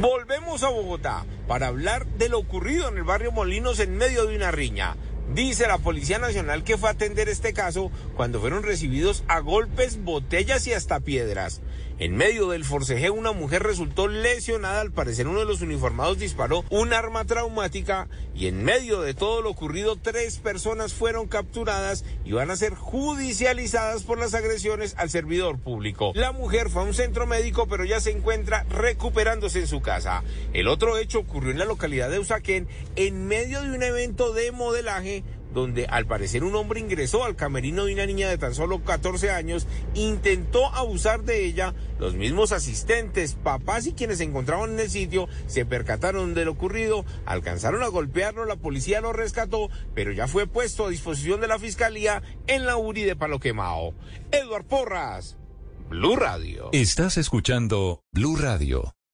Volvemos a Bogotá para hablar de lo ocurrido en el barrio Molinos en medio de una riña. Dice la Policía Nacional que fue a atender este caso cuando fueron recibidos a golpes, botellas y hasta piedras. En medio del forcejeo, una mujer resultó lesionada. Al parecer, uno de los uniformados disparó un arma traumática y en medio de todo lo ocurrido, tres personas fueron capturadas y van a ser judicializadas por las agresiones al servidor público. La mujer fue a un centro médico, pero ya se encuentra recuperándose en su casa. El otro hecho ocurrió en la localidad de Usaquén, en medio de un evento de modelaje donde al parecer un hombre ingresó al camerino de una niña de tan solo 14 años, intentó abusar de ella, los mismos asistentes, papás y quienes se encontraban en el sitio se percataron de lo ocurrido, alcanzaron a golpearlo, la policía lo rescató, pero ya fue puesto a disposición de la fiscalía en la URI de Palo Quemao. Eduard Porras, Blue Radio. Estás escuchando Blue Radio.